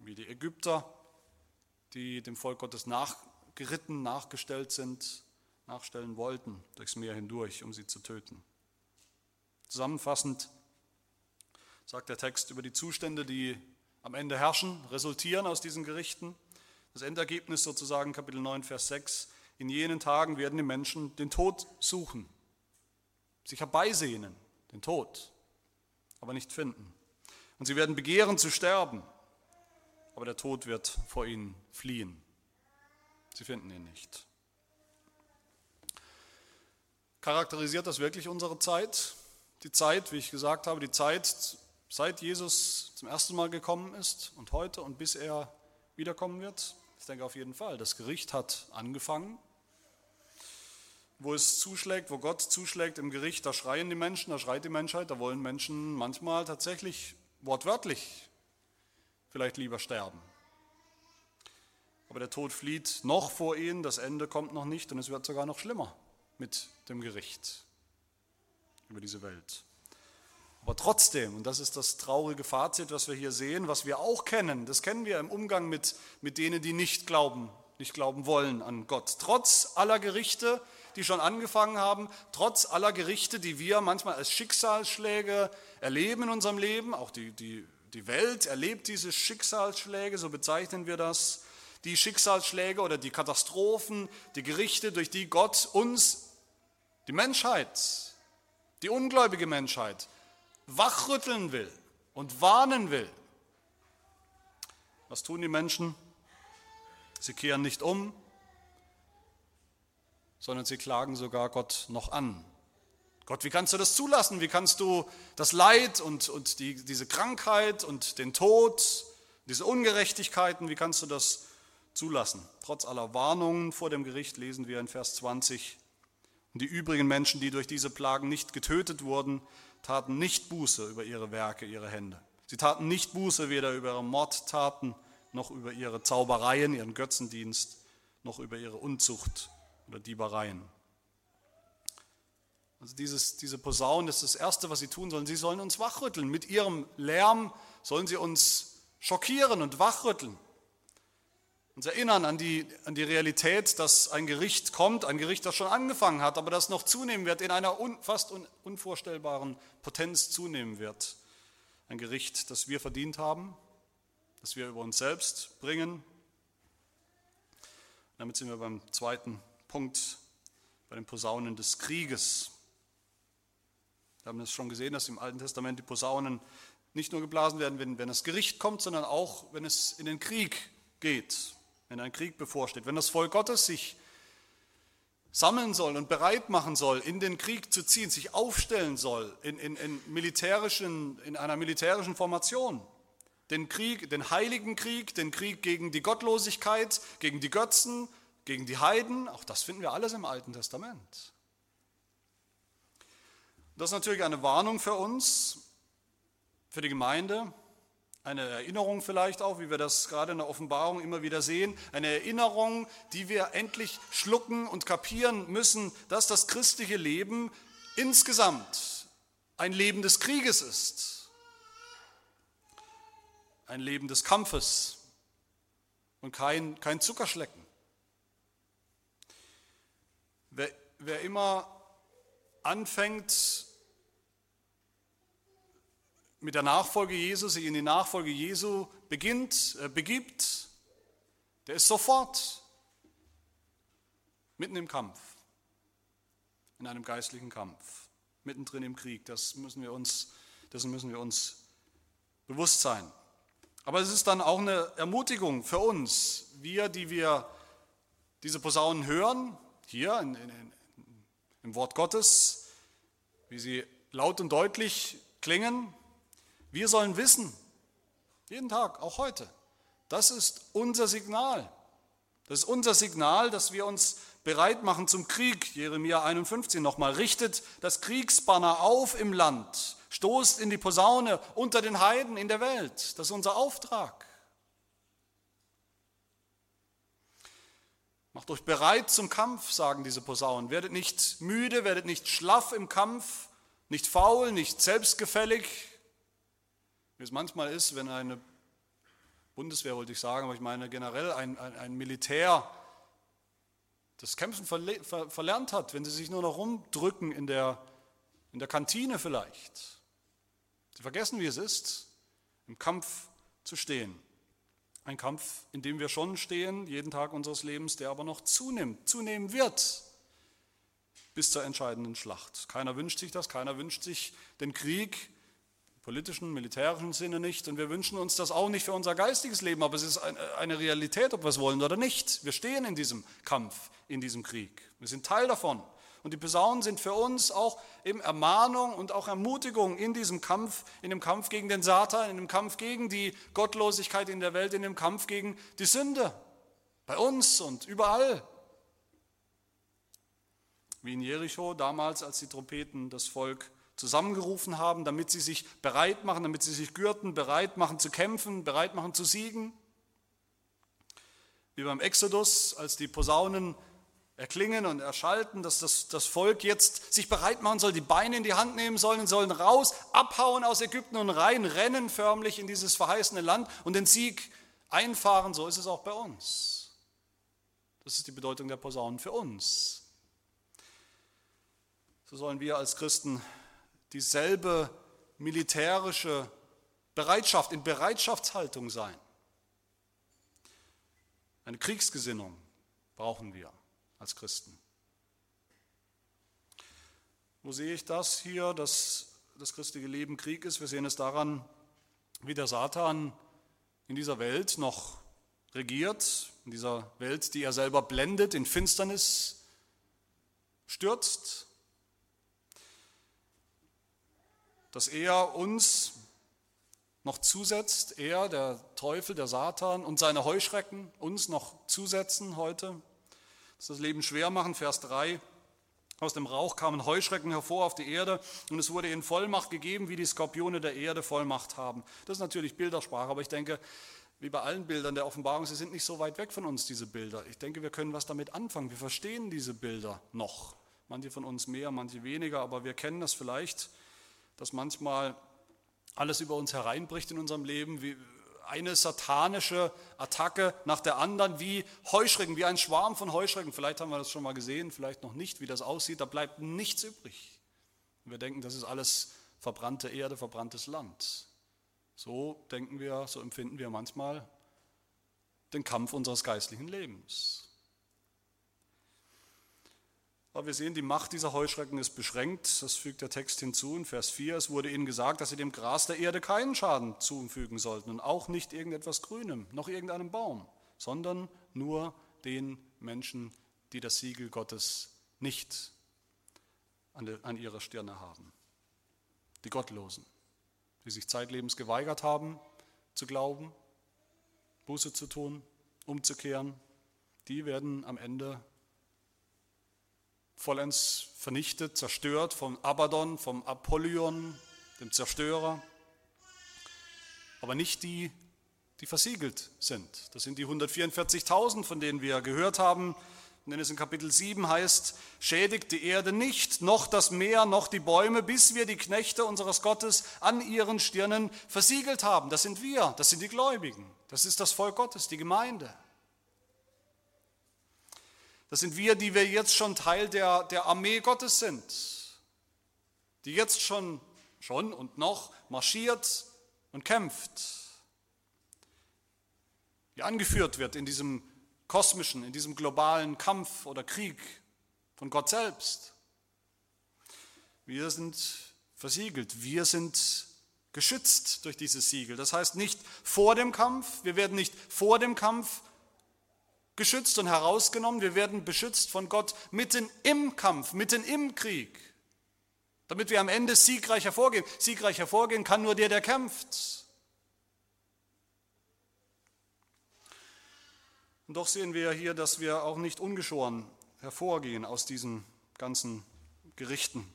wie die Ägypter, die dem Volk Gottes nachgeritten, nachgestellt sind, nachstellen wollten durchs Meer hindurch, um sie zu töten. Zusammenfassend sagt der Text über die Zustände, die am Ende herrschen, resultieren aus diesen Gerichten. Das Endergebnis sozusagen Kapitel 9, Vers 6. In jenen Tagen werden die Menschen den Tod suchen, sich herbeisehnen, den Tod, aber nicht finden. Und sie werden begehren zu sterben, aber der Tod wird vor ihnen fliehen. Sie finden ihn nicht. Charakterisiert das wirklich unsere Zeit? Die Zeit, wie ich gesagt habe, die Zeit seit Jesus zum ersten Mal gekommen ist und heute und bis er wiederkommen wird? Ich denke auf jeden Fall. Das Gericht hat angefangen. Wo es zuschlägt, wo Gott zuschlägt im Gericht, da schreien die Menschen, da schreit die Menschheit, da wollen Menschen manchmal tatsächlich wortwörtlich vielleicht lieber sterben. Aber der Tod flieht noch vor ihnen, das Ende kommt noch nicht und es wird sogar noch schlimmer mit dem Gericht über diese Welt. Aber trotzdem, und das ist das traurige Fazit, was wir hier sehen, was wir auch kennen, das kennen wir im Umgang mit, mit denen, die nicht glauben, nicht glauben wollen an Gott. Trotz aller Gerichte, die schon angefangen haben, trotz aller Gerichte, die wir manchmal als Schicksalsschläge erleben in unserem Leben, auch die, die, die Welt erlebt diese Schicksalsschläge, so bezeichnen wir das, die Schicksalsschläge oder die Katastrophen, die Gerichte, durch die Gott uns, die Menschheit, die ungläubige Menschheit, wachrütteln will und warnen will. Was tun die Menschen? Sie kehren nicht um, sondern sie klagen sogar Gott noch an. Gott, wie kannst du das zulassen? Wie kannst du das Leid und, und die, diese Krankheit und den Tod, diese Ungerechtigkeiten, wie kannst du das zulassen? Trotz aller Warnungen vor dem Gericht lesen wir in Vers 20, und die übrigen Menschen, die durch diese Plagen nicht getötet wurden, taten nicht Buße über ihre Werke, ihre Hände. Sie taten nicht Buße weder über ihre Mordtaten noch über ihre Zaubereien, ihren Götzendienst, noch über ihre Unzucht oder Diebereien. Also dieses, diese Posaunen, das ist das Erste, was sie tun sollen. Sie sollen uns wachrütteln. Mit ihrem Lärm sollen sie uns schockieren und wachrütteln. Uns erinnern an die, an die Realität, dass ein Gericht kommt, ein Gericht, das schon angefangen hat, aber das noch zunehmen wird, in einer un, fast un, unvorstellbaren Potenz zunehmen wird. Ein Gericht, das wir verdient haben, das wir über uns selbst bringen. Damit sind wir beim zweiten Punkt, bei den Posaunen des Krieges. Wir haben es schon gesehen, dass im Alten Testament die Posaunen nicht nur geblasen werden, wenn, wenn das Gericht kommt, sondern auch, wenn es in den Krieg geht, wenn ein Krieg bevorsteht, wenn das Volk Gottes sich sammeln soll und bereit machen soll, in den Krieg zu ziehen, sich aufstellen soll in, in, in, militärischen, in einer militärischen Formation den Krieg, den heiligen Krieg, den Krieg gegen die Gottlosigkeit, gegen die Götzen, gegen die Heiden. Auch das finden wir alles im Alten Testament. Das ist natürlich eine Warnung für uns, für die Gemeinde, eine Erinnerung vielleicht auch, wie wir das gerade in der Offenbarung immer wieder sehen, eine Erinnerung, die wir endlich schlucken und kapieren müssen, dass das christliche Leben insgesamt ein Leben des Krieges ist ein Leben des Kampfes und kein, kein Zuckerschlecken. Wer, wer immer anfängt, mit der Nachfolge Jesu, sich in die Nachfolge Jesu beginnt, äh, begibt, der ist sofort mitten im Kampf, in einem geistlichen Kampf, mittendrin im Krieg. Das müssen wir uns, dessen müssen wir uns bewusst sein. Aber es ist dann auch eine Ermutigung für uns, wir, die wir diese Posaunen hören, hier in, in, im Wort Gottes, wie sie laut und deutlich klingen. Wir sollen wissen, jeden Tag, auch heute, das ist unser Signal. Das ist unser Signal, dass wir uns bereit machen zum Krieg. Jeremia 51 nochmal. Richtet das Kriegsbanner auf im Land stoßt in die Posaune unter den Heiden in der Welt. Das ist unser Auftrag. Macht euch bereit zum Kampf, sagen diese Posaunen. Werdet nicht müde, werdet nicht schlaff im Kampf, nicht faul, nicht selbstgefällig, wie es manchmal ist, wenn eine Bundeswehr, wollte ich sagen, aber ich meine generell ein, ein, ein Militär das Kämpfen verlernt hat, wenn sie sich nur noch rumdrücken in der, in der Kantine vielleicht. Sie vergessen, wie es ist, im Kampf zu stehen. Ein Kampf, in dem wir schon stehen, jeden Tag unseres Lebens, der aber noch zunimmt, zunehmen wird bis zur entscheidenden Schlacht. Keiner wünscht sich das, keiner wünscht sich den Krieg politischen, militärischen Sinne nicht und wir wünschen uns das auch nicht für unser geistiges Leben, aber es ist eine Realität, ob wir es wollen oder nicht. Wir stehen in diesem Kampf, in diesem Krieg. Wir sind Teil davon. Und die Posaunen sind für uns auch eben Ermahnung und auch Ermutigung in diesem Kampf, in dem Kampf gegen den Satan, in dem Kampf gegen die Gottlosigkeit in der Welt, in dem Kampf gegen die Sünde. Bei uns und überall. Wie in Jericho damals, als die Trompeten das Volk zusammengerufen haben, damit sie sich bereit machen, damit sie sich gürten, bereit machen zu kämpfen, bereit machen zu siegen. Wie beim Exodus, als die Posaunen erklingen und erschalten, dass das, das Volk jetzt sich bereit machen soll, die Beine in die Hand nehmen sollen, sollen raus, abhauen aus Ägypten und rein, rennen förmlich in dieses verheißene Land und den Sieg einfahren. So ist es auch bei uns. Das ist die Bedeutung der Posaunen für uns. So sollen wir als Christen dieselbe militärische Bereitschaft, in Bereitschaftshaltung sein. Eine Kriegsgesinnung brauchen wir als Christen. Wo sehe ich das hier, dass das christliche Leben Krieg ist? Wir sehen es daran, wie der Satan in dieser Welt noch regiert, in dieser Welt, die er selber blendet, in Finsternis stürzt, dass er uns noch zusetzt, er, der Teufel, der Satan und seine Heuschrecken uns noch zusetzen heute, dass das Leben schwer machen, Vers 3. Aus dem Rauch kamen Heuschrecken hervor auf die Erde und es wurde ihnen Vollmacht gegeben, wie die Skorpione der Erde Vollmacht haben. Das ist natürlich Bildersprache, aber ich denke, wie bei allen Bildern der Offenbarung, sie sind nicht so weit weg von uns, diese Bilder. Ich denke, wir können was damit anfangen. Wir verstehen diese Bilder noch. Manche von uns mehr, manche weniger, aber wir kennen das vielleicht, dass manchmal alles über uns hereinbricht in unserem Leben, wie eine satanische Attacke nach der anderen, wie Heuschrecken, wie ein Schwarm von Heuschrecken. Vielleicht haben wir das schon mal gesehen, vielleicht noch nicht, wie das aussieht. Da bleibt nichts übrig. wir denken, das ist alles verbrannte Erde, verbranntes Land. So denken wir, so empfinden wir manchmal den Kampf unseres geistlichen Lebens. Aber wir sehen, die Macht dieser Heuschrecken ist beschränkt. Das fügt der Text hinzu in Vers 4. Es wurde ihnen gesagt, dass sie dem Gras der Erde keinen Schaden zufügen sollten und auch nicht irgendetwas Grünem, noch irgendeinem Baum, sondern nur den Menschen, die das Siegel Gottes nicht an ihrer Stirne haben. Die Gottlosen, die sich zeitlebens geweigert haben zu glauben, Buße zu tun, umzukehren, die werden am Ende vollends vernichtet, zerstört vom Abaddon, vom Apollyon, dem Zerstörer. Aber nicht die, die versiegelt sind. Das sind die 144.000, von denen wir gehört haben, denn es in Kapitel 7 heißt, schädigt die Erde nicht, noch das Meer, noch die Bäume, bis wir die Knechte unseres Gottes an ihren Stirnen versiegelt haben. Das sind wir, das sind die Gläubigen, das ist das Volk Gottes, die Gemeinde. Das sind wir, die wir jetzt schon Teil der, der Armee Gottes sind, die jetzt schon, schon und noch marschiert und kämpft, die angeführt wird in diesem kosmischen, in diesem globalen Kampf oder Krieg von Gott selbst. Wir sind versiegelt, wir sind geschützt durch dieses Siegel. Das heißt nicht vor dem Kampf, wir werden nicht vor dem Kampf geschützt und herausgenommen. Wir werden beschützt von Gott mitten im Kampf, mitten im Krieg, damit wir am Ende siegreich hervorgehen. Siegreich hervorgehen kann nur der, der kämpft. Und doch sehen wir hier, dass wir auch nicht ungeschoren hervorgehen aus diesen ganzen Gerichten.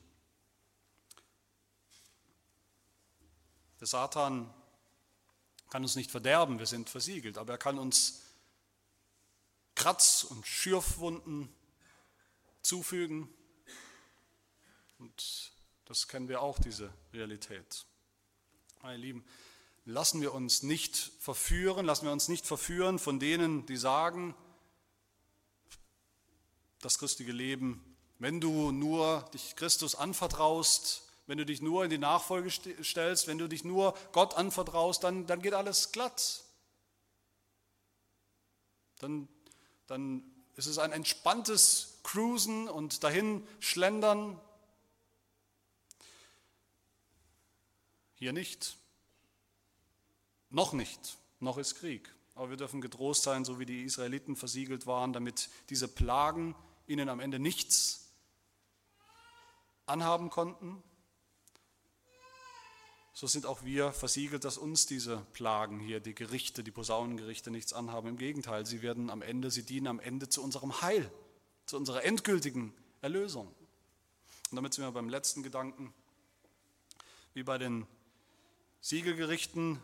Der Satan kann uns nicht verderben, wir sind versiegelt, aber er kann uns Kratz- und Schürfwunden zufügen. Und das kennen wir auch, diese Realität. Meine Lieben, lassen wir uns nicht verführen, lassen wir uns nicht verführen von denen, die sagen, das christliche Leben, wenn du nur dich Christus anvertraust, wenn du dich nur in die Nachfolge stellst, wenn du dich nur Gott anvertraust, dann, dann geht alles glatt. Dann dann ist es ein entspanntes Cruisen und dahin schlendern. Hier nicht. Noch nicht. Noch ist Krieg. Aber wir dürfen getrost sein, so wie die Israeliten versiegelt waren, damit diese Plagen ihnen am Ende nichts anhaben konnten so sind auch wir versiegelt, dass uns diese Plagen hier, die Gerichte, die Posaunengerichte nichts anhaben. Im Gegenteil, sie werden am Ende, sie dienen am Ende zu unserem Heil, zu unserer endgültigen Erlösung. Und damit sind wir beim letzten Gedanken. Wie bei den Siegelgerichten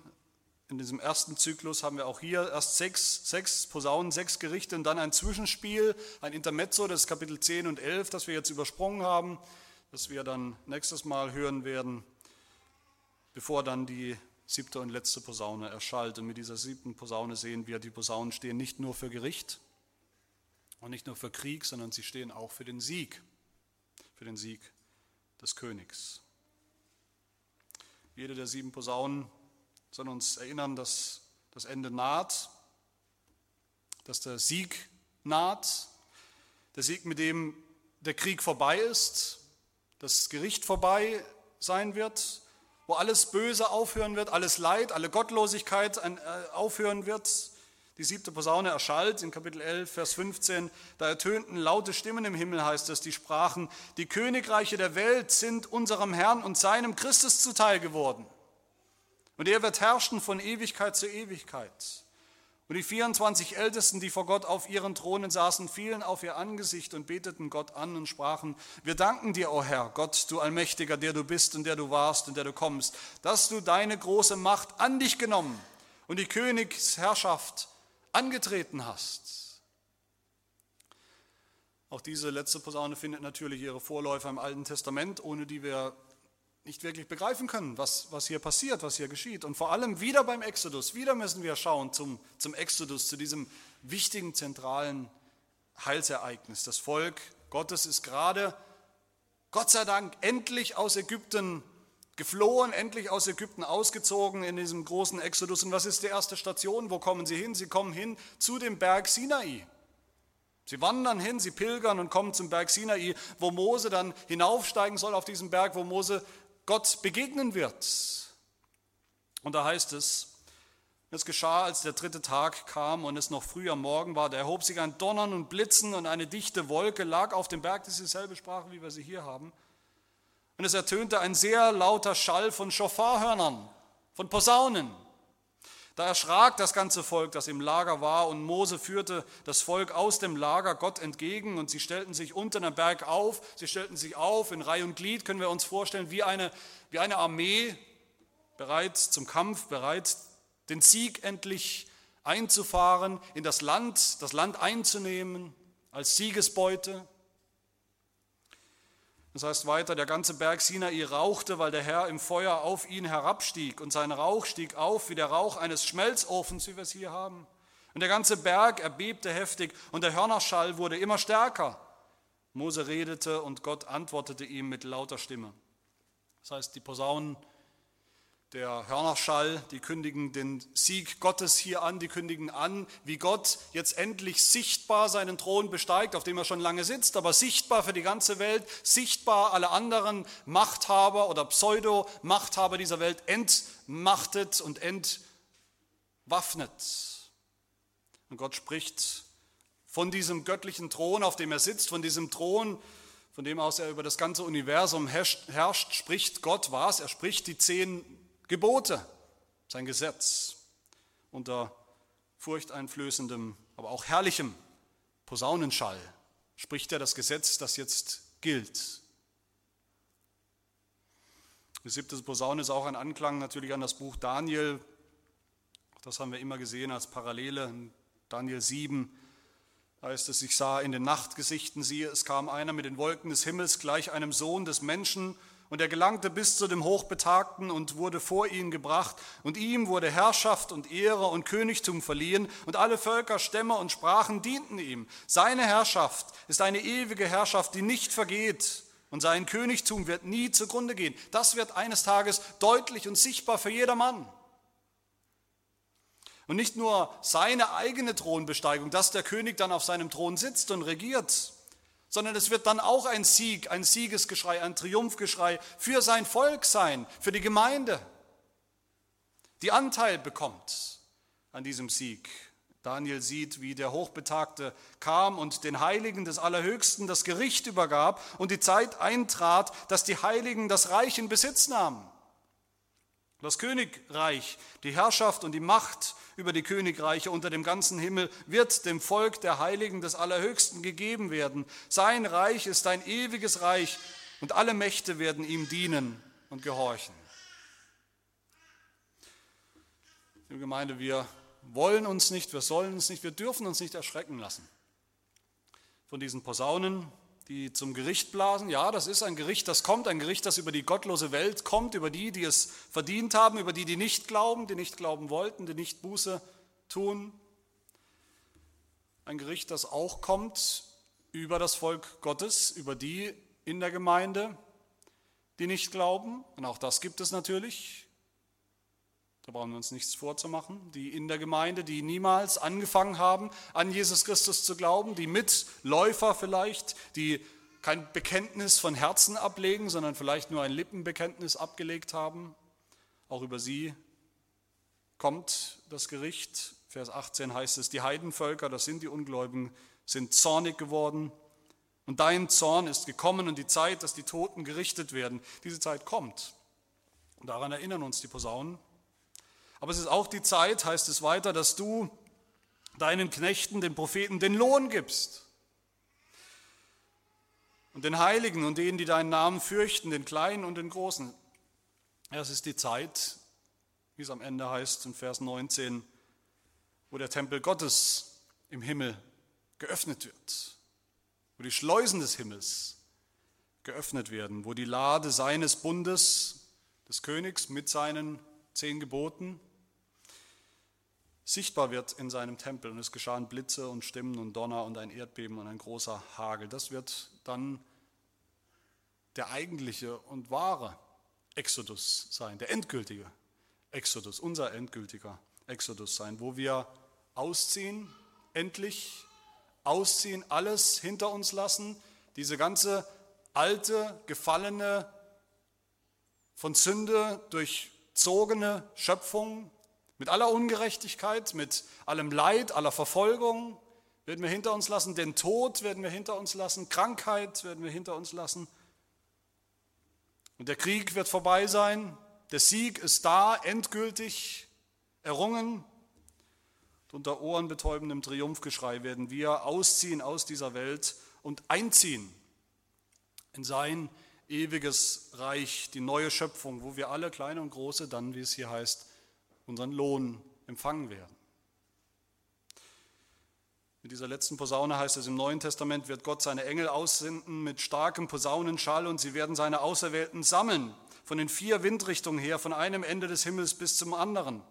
in diesem ersten Zyklus haben wir auch hier erst sechs, sechs Posaunen, sechs Gerichte und dann ein Zwischenspiel, ein Intermezzo, das ist Kapitel 10 und 11, das wir jetzt übersprungen haben, das wir dann nächstes Mal hören werden bevor dann die siebte und letzte Posaune erschallt. Und mit dieser siebten Posaune sehen wir, die Posaunen stehen nicht nur für Gericht und nicht nur für Krieg, sondern sie stehen auch für den Sieg, für den Sieg des Königs. Jede der sieben Posaunen soll uns erinnern, dass das Ende naht, dass der Sieg naht, der Sieg, mit dem der Krieg vorbei ist, das Gericht vorbei sein wird, wo alles Böse aufhören wird, alles Leid, alle Gottlosigkeit äh, aufhören wird. Die siebte Posaune erschallt in Kapitel 11, Vers 15. Da ertönten laute Stimmen im Himmel, heißt es, die sprachen, die Königreiche der Welt sind unserem Herrn und seinem Christus zuteil geworden. Und er wird herrschen von Ewigkeit zu Ewigkeit. Und die 24 Ältesten, die vor Gott auf ihren Thronen saßen, fielen auf ihr Angesicht und beteten Gott an und sprachen, wir danken dir, o Herr, Gott, du Allmächtiger, der du bist und der du warst und der du kommst, dass du deine große Macht an dich genommen und die Königsherrschaft angetreten hast. Auch diese letzte Posaune findet natürlich ihre Vorläufer im Alten Testament, ohne die wir nicht wirklich begreifen können, was, was hier passiert, was hier geschieht. Und vor allem wieder beim Exodus, wieder müssen wir schauen zum, zum Exodus, zu diesem wichtigen, zentralen Heilsereignis. Das Volk Gottes ist gerade, Gott sei Dank, endlich aus Ägypten geflohen, endlich aus Ägypten ausgezogen in diesem großen Exodus. Und was ist die erste Station? Wo kommen sie hin? Sie kommen hin zu dem Berg Sinai. Sie wandern hin, sie pilgern und kommen zum Berg Sinai, wo Mose dann hinaufsteigen soll auf diesen Berg, wo Mose Gott begegnen wird. Und da heißt es, es geschah, als der dritte Tag kam und es noch früh am Morgen war, da erhob sich ein Donnern und Blitzen und eine dichte Wolke lag auf dem Berg, das ist dieselbe Sprache, wie wir sie hier haben. Und es ertönte ein sehr lauter Schall von Schofarhörnern, von Posaunen. Da erschrak das ganze Volk, das im Lager war, und Mose führte das Volk aus dem Lager Gott entgegen, und sie stellten sich unten am Berg auf, sie stellten sich auf in Reihe und Glied, können wir uns vorstellen, wie eine, wie eine Armee, bereit zum Kampf, bereit, den Sieg endlich einzufahren, in das Land, das Land einzunehmen, als Siegesbeute. Das heißt weiter, der ganze Berg Sinai rauchte, weil der Herr im Feuer auf ihn herabstieg und sein Rauch stieg auf wie der Rauch eines Schmelzofens, wie wir es hier haben. Und der ganze Berg erbebte heftig und der Hörnerschall wurde immer stärker. Mose redete und Gott antwortete ihm mit lauter Stimme. Das heißt, die Posaunen der Hörnerschall, die kündigen den Sieg Gottes hier an, die kündigen an, wie Gott jetzt endlich sichtbar seinen Thron besteigt, auf dem er schon lange sitzt, aber sichtbar für die ganze Welt, sichtbar alle anderen Machthaber oder Pseudo-Machthaber dieser Welt entmachtet und entwaffnet. Und Gott spricht von diesem göttlichen Thron, auf dem er sitzt, von diesem Thron, von dem aus er über das ganze Universum herrscht, spricht Gott was? Er spricht die zehn Gebote, sein Gesetz unter furchteinflößendem, aber auch herrlichem Posaunenschall spricht er das Gesetz, das jetzt gilt. Die siebte Posaune ist auch ein Anklang natürlich an das Buch Daniel. Das haben wir immer gesehen als Parallele. In Daniel 7 heißt es, ich sah in den Nachtgesichten, siehe, es kam einer mit den Wolken des Himmels gleich einem Sohn des Menschen und er gelangte bis zu dem Hochbetagten und wurde vor ihn gebracht. Und ihm wurde Herrschaft und Ehre und Königtum verliehen. Und alle Völker, Stämme und Sprachen dienten ihm. Seine Herrschaft ist eine ewige Herrschaft, die nicht vergeht. Und sein Königtum wird nie zugrunde gehen. Das wird eines Tages deutlich und sichtbar für jedermann. Und nicht nur seine eigene Thronbesteigung, dass der König dann auf seinem Thron sitzt und regiert, sondern es wird dann auch ein Sieg, ein Siegesgeschrei, ein Triumphgeschrei für sein Volk sein, für die Gemeinde, die Anteil bekommt an diesem Sieg. Daniel sieht, wie der Hochbetagte kam und den Heiligen des Allerhöchsten das Gericht übergab und die Zeit eintrat, dass die Heiligen das Reich in Besitz nahmen. Das Königreich, die Herrschaft und die Macht über die Königreiche unter dem ganzen Himmel wird dem Volk der Heiligen des Allerhöchsten gegeben werden. Sein Reich ist ein ewiges Reich und alle Mächte werden ihm dienen und gehorchen. Liebe Gemeinde, wir wollen uns nicht, wir sollen uns nicht, wir dürfen uns nicht erschrecken lassen von diesen Posaunen, die zum Gericht blasen. Ja, das ist ein Gericht, das kommt, ein Gericht, das über die gottlose Welt kommt, über die, die es verdient haben, über die, die nicht glauben, die nicht glauben wollten, die nicht Buße tun. Ein Gericht, das auch kommt über das Volk Gottes, über die in der Gemeinde, die nicht glauben. Und auch das gibt es natürlich. Da brauchen wir uns nichts vorzumachen. Die in der Gemeinde, die niemals angefangen haben, an Jesus Christus zu glauben, die Mitläufer vielleicht, die kein Bekenntnis von Herzen ablegen, sondern vielleicht nur ein Lippenbekenntnis abgelegt haben. Auch über sie kommt das Gericht. Vers 18 heißt es, die Heidenvölker, das sind die Ungläubigen, sind zornig geworden. Und dein Zorn ist gekommen und die Zeit, dass die Toten gerichtet werden. Diese Zeit kommt. Und daran erinnern uns die Posaunen. Aber es ist auch die Zeit, heißt es weiter, dass du deinen Knechten, den Propheten, den Lohn gibst. Und den Heiligen und denen, die deinen Namen fürchten, den Kleinen und den Großen. Ja, es ist die Zeit, wie es am Ende heißt in Vers 19, wo der Tempel Gottes im Himmel geöffnet wird, wo die Schleusen des Himmels geöffnet werden, wo die Lade seines Bundes, des Königs mit seinen zehn Geboten, sichtbar wird in seinem Tempel. Und es geschahen Blitze und Stimmen und Donner und ein Erdbeben und ein großer Hagel. Das wird dann der eigentliche und wahre Exodus sein, der endgültige Exodus, unser endgültiger Exodus sein, wo wir ausziehen, endlich ausziehen, alles hinter uns lassen, diese ganze alte, gefallene, von Sünde durchzogene Schöpfung mit aller Ungerechtigkeit, mit allem Leid, aller Verfolgung werden wir hinter uns lassen, den Tod werden wir hinter uns lassen, Krankheit werden wir hinter uns lassen. Und der Krieg wird vorbei sein, der Sieg ist da, endgültig errungen. Unter ohrenbetäubendem Triumphgeschrei werden wir ausziehen aus dieser Welt und einziehen in sein ewiges Reich, die neue Schöpfung, wo wir alle, kleine und große, dann, wie es hier heißt, unseren Lohn empfangen werden. Mit dieser letzten Posaune heißt es im Neuen Testament, wird Gott seine Engel aussenden mit starkem Posaunenschall und sie werden seine Auserwählten sammeln, von den vier Windrichtungen her, von einem Ende des Himmels bis zum anderen.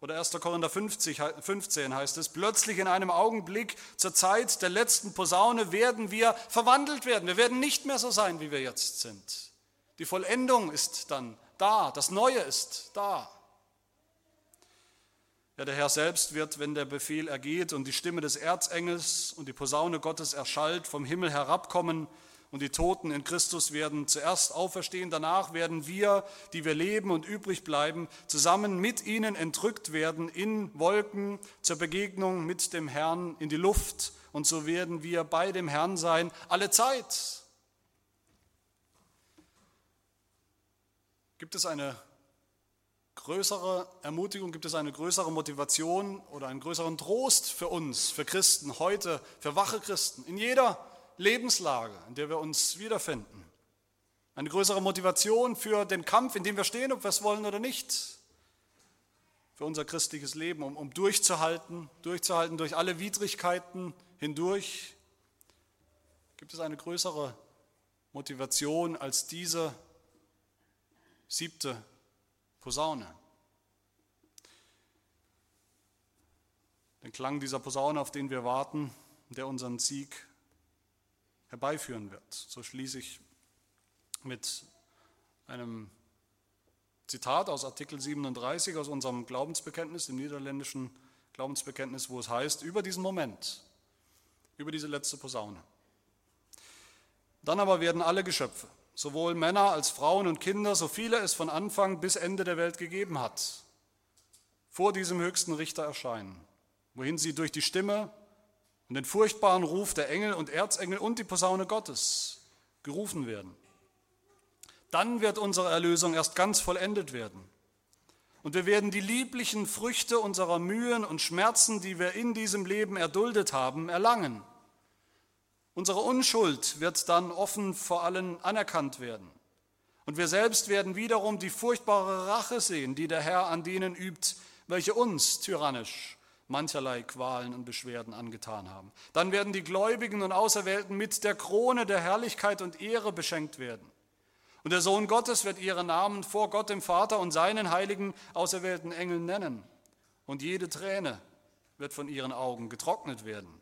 Oder 1. Korinther 50, 15 heißt es, plötzlich in einem Augenblick zur Zeit der letzten Posaune werden wir verwandelt werden. Wir werden nicht mehr so sein, wie wir jetzt sind. Die Vollendung ist dann da, das Neue ist da. Ja, der Herr selbst wird, wenn der Befehl ergeht und die Stimme des Erzengels und die Posaune Gottes erschallt, vom Himmel herabkommen und die Toten in Christus werden zuerst auferstehen, danach werden wir, die wir leben und übrig bleiben, zusammen mit ihnen entrückt werden in Wolken zur Begegnung mit dem Herrn in die Luft und so werden wir bei dem Herrn sein alle Zeit. Gibt es eine größere Ermutigung, gibt es eine größere Motivation oder einen größeren Trost für uns, für Christen heute, für wache Christen in jeder Lebenslage, in der wir uns wiederfinden. Eine größere Motivation für den Kampf, in dem wir stehen, ob wir es wollen oder nicht. Für unser christliches Leben, um, um durchzuhalten, durchzuhalten durch alle Widrigkeiten hindurch. Gibt es eine größere Motivation als diese siebte Posaune? Den Klang dieser Posaune, auf den wir warten, der unseren Sieg herbeiführen wird. So schließe ich mit einem Zitat aus Artikel 37 aus unserem Glaubensbekenntnis, dem niederländischen Glaubensbekenntnis, wo es heißt, über diesen Moment, über diese letzte Posaune. Dann aber werden alle Geschöpfe, sowohl Männer als Frauen und Kinder, so viele es von Anfang bis Ende der Welt gegeben hat, vor diesem höchsten Richter erscheinen, wohin sie durch die Stimme und den furchtbaren Ruf der Engel und Erzengel und die Posaune Gottes gerufen werden. Dann wird unsere Erlösung erst ganz vollendet werden. Und wir werden die lieblichen Früchte unserer Mühen und Schmerzen, die wir in diesem Leben erduldet haben, erlangen. Unsere Unschuld wird dann offen vor allen anerkannt werden. Und wir selbst werden wiederum die furchtbare Rache sehen, die der Herr an denen übt, welche uns tyrannisch mancherlei Qualen und Beschwerden angetan haben. Dann werden die Gläubigen und Auserwählten mit der Krone der Herrlichkeit und Ehre beschenkt werden. Und der Sohn Gottes wird ihre Namen vor Gott dem Vater und seinen heiligen auserwählten Engeln nennen. Und jede Träne wird von ihren Augen getrocknet werden.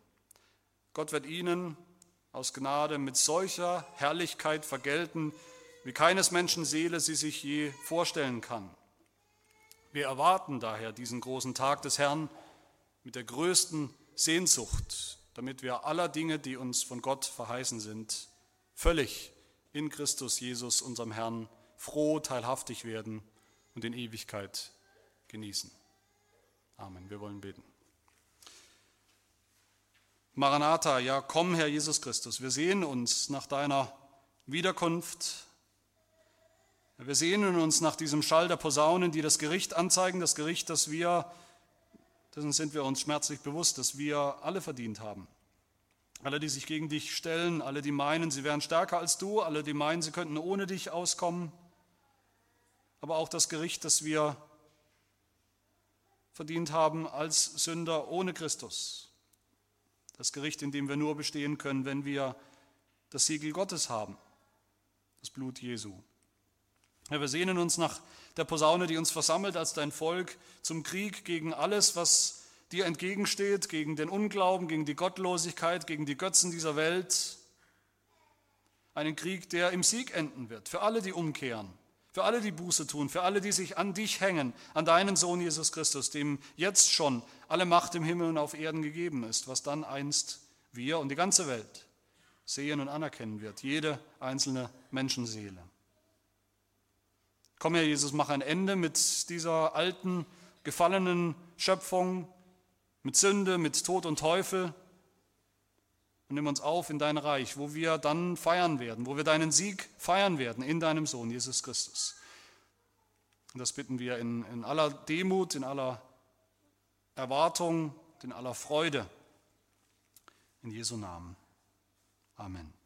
Gott wird ihnen aus Gnade mit solcher Herrlichkeit vergelten, wie keines Menschen Seele sie sich je vorstellen kann. Wir erwarten daher diesen großen Tag des Herrn mit der größten Sehnsucht, damit wir aller Dinge, die uns von Gott verheißen sind, völlig in Christus Jesus, unserem Herrn, froh teilhaftig werden und in Ewigkeit genießen. Amen. Wir wollen beten. Maranatha, ja komm, Herr Jesus Christus, wir sehen uns nach deiner Wiederkunft. Wir sehnen uns nach diesem Schall der Posaunen, die das Gericht anzeigen, das Gericht, das wir, dessen sind wir uns schmerzlich bewusst, dass wir alle verdient haben. Alle, die sich gegen dich stellen, alle, die meinen, sie wären stärker als du, alle, die meinen, sie könnten ohne dich auskommen, aber auch das Gericht, das wir verdient haben als Sünder ohne Christus. Das Gericht, in dem wir nur bestehen können, wenn wir das Siegel Gottes haben, das Blut Jesu. Ja, wir sehnen uns nach der Posaune, die uns versammelt als dein Volk zum Krieg gegen alles, was dir entgegensteht, gegen den Unglauben, gegen die Gottlosigkeit, gegen die Götzen dieser Welt. Einen Krieg, der im Sieg enden wird, für alle, die umkehren für alle, die Buße tun, für alle, die sich an dich hängen, an deinen Sohn Jesus Christus, dem jetzt schon alle Macht im Himmel und auf Erden gegeben ist, was dann einst wir und die ganze Welt sehen und anerkennen wird, jede einzelne Menschenseele. Komm, Herr Jesus, mach ein Ende mit dieser alten, gefallenen Schöpfung, mit Sünde, mit Tod und Teufel, und nimm uns auf in dein Reich, wo wir dann feiern werden, wo wir deinen Sieg feiern werden in deinem Sohn Jesus Christus. Und das bitten wir in, in aller Demut, in aller Erwartung, in aller Freude. In Jesu Namen. Amen.